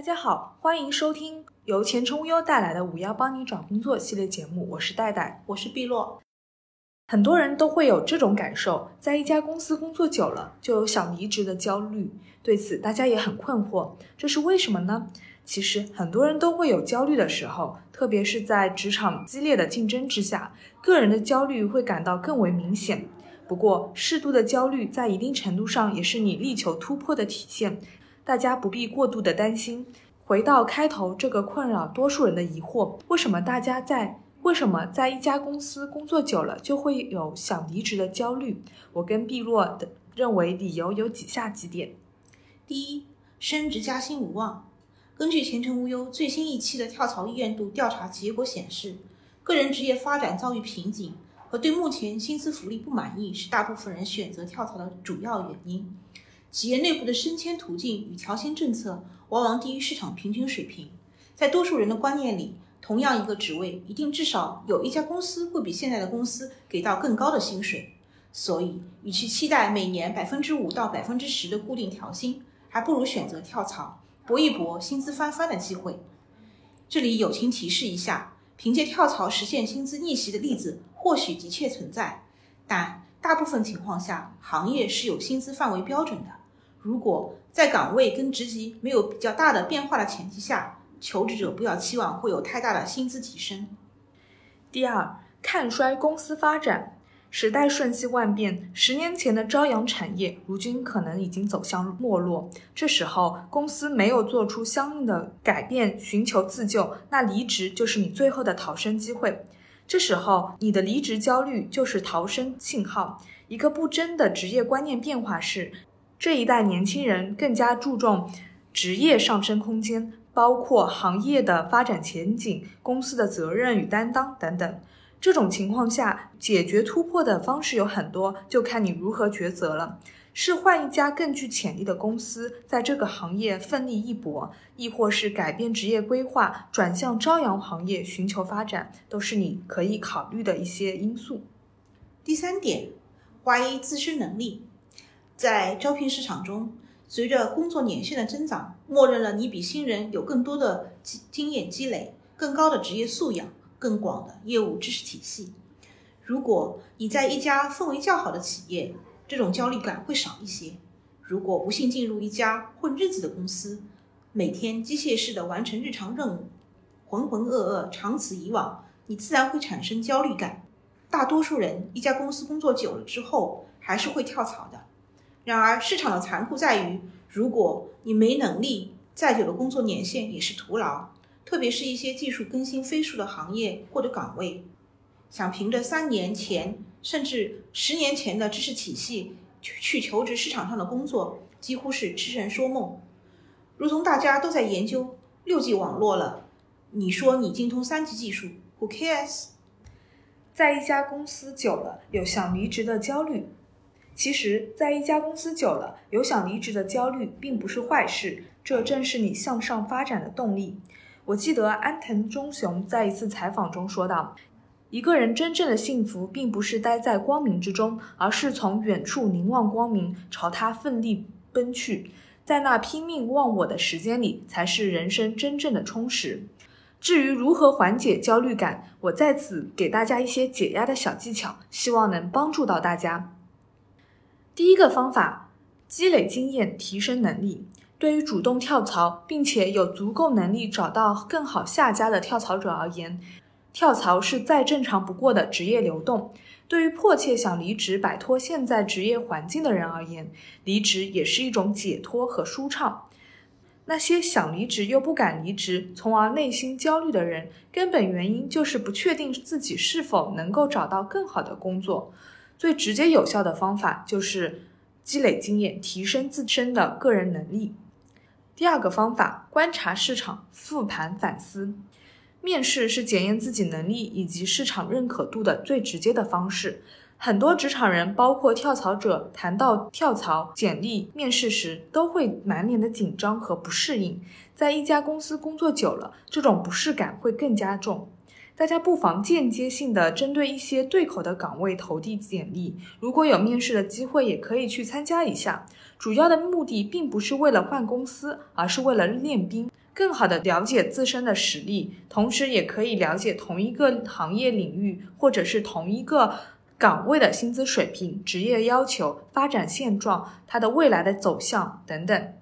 大家好，欢迎收听由前程无忧带来的“五幺帮你找工作”系列节目，我是戴戴，我是碧落。很多人都会有这种感受，在一家公司工作久了，就有想离职的焦虑。对此，大家也很困惑，这是为什么呢？其实，很多人都会有焦虑的时候，特别是在职场激烈的竞争之下，个人的焦虑会感到更为明显。不过，适度的焦虑在一定程度上也是你力求突破的体现。大家不必过度的担心。回到开头这个困扰多数人的疑惑：为什么大家在为什么在一家公司工作久了就会有想离职的焦虑？我跟碧洛的认为理由有以下几点：第一，升职加薪无望。根据前程无忧最新一期的跳槽意愿度调查结果显示，个人职业发展遭遇瓶颈和对目前薪资福利不满意是大部分人选择跳槽的主要原因。企业内部的升迁途径与调薪政策往往低于市场平均水平。在多数人的观念里，同样一个职位，一定至少有一家公司会比现在的公司给到更高的薪水。所以，与其期待每年百分之五到百分之十的固定调薪，还不如选择跳槽，搏一搏薪资翻番的机会。这里友情提示一下：凭借跳槽实现薪资逆袭的例子或许的确存在，但大部分情况下，行业是有薪资范围标准的。如果在岗位跟职级没有比较大的变化的前提下，求职者不要期望会有太大的薪资提升。第二，看衰公司发展。时代瞬息万变，十年前的朝阳产业，如今可能已经走向没落。这时候，公司没有做出相应的改变，寻求自救，那离职就是你最后的逃生机会。这时候，你的离职焦虑就是逃生信号。一个不争的职业观念变化是。这一代年轻人更加注重职业上升空间，包括行业的发展前景、公司的责任与担当等等。这种情况下，解决突破的方式有很多，就看你如何抉择了。是换一家更具潜力的公司，在这个行业奋力一搏，亦或是改变职业规划，转向朝阳行业寻求发展，都是你可以考虑的一些因素。第三点，怀疑自身能力。在招聘市场中，随着工作年限的增长，默认了你比新人有更多的经经验积累、更高的职业素养、更广的业务知识体系。如果你在一家氛围较好的企业，这种焦虑感会少一些。如果不幸进入一家混日子的公司，每天机械式的完成日常任务，浑浑噩噩，长此以往，你自然会产生焦虑感。大多数人一家公司工作久了之后，还是会跳槽的。然而，市场的残酷在于，如果你没能力，再久的工作年限也是徒劳。特别是一些技术更新飞速的行业或者岗位，想凭着三年前甚至十年前的知识体系去求职市场上的工作，几乎是痴人说梦。如同大家都在研究六 G 网络了，你说你精通三级技术，Who cares？在一家公司久了，有想离职的焦虑。其实，在一家公司久了，有想离职的焦虑并不是坏事，这正是你向上发展的动力。我记得安藤忠雄在一次采访中说道：“一个人真正的幸福，并不是待在光明之中，而是从远处凝望光明，朝他奋力奔去，在那拼命忘我的时间里，才是人生真正的充实。”至于如何缓解焦虑感，我在此给大家一些解压的小技巧，希望能帮助到大家。第一个方法，积累经验，提升能力。对于主动跳槽并且有足够能力找到更好下家的跳槽者而言，跳槽是再正常不过的职业流动。对于迫切想离职、摆脱现在职业环境的人而言，离职也是一种解脱和舒畅。那些想离职又不敢离职，从而内心焦虑的人，根本原因就是不确定自己是否能够找到更好的工作。最直接有效的方法就是积累经验，提升自身的个人能力。第二个方法，观察市场，复盘反思。面试是检验自己能力以及市场认可度的最直接的方式。很多职场人，包括跳槽者，谈到跳槽简历面试时，都会满脸的紧张和不适应。在一家公司工作久了，这种不适感会更加重。大家不妨间接性的针对一些对口的岗位投递简历，如果有面试的机会，也可以去参加一下。主要的目的并不是为了换公司，而是为了练兵。更好的了解自身的实力，同时也可以了解同一个行业领域或者是同一个岗位的薪资水平、职业要求、发展现状、它的未来的走向等等。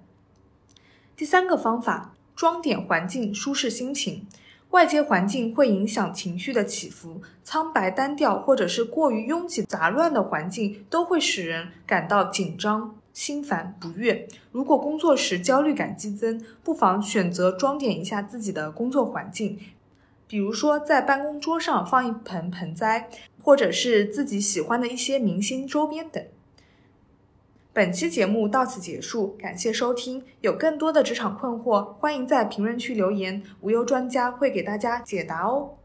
第三个方法，装点环境，舒适心情。外界环境会影响情绪的起伏，苍白单调或者是过于拥挤杂乱的环境都会使人感到紧张、心烦不悦。如果工作时焦虑感激增，不妨选择装点一下自己的工作环境，比如说在办公桌上放一盆盆栽，或者是自己喜欢的一些明星周边等。本期节目到此结束，感谢收听。有更多的职场困惑，欢迎在评论区留言，无忧专家会给大家解答哦。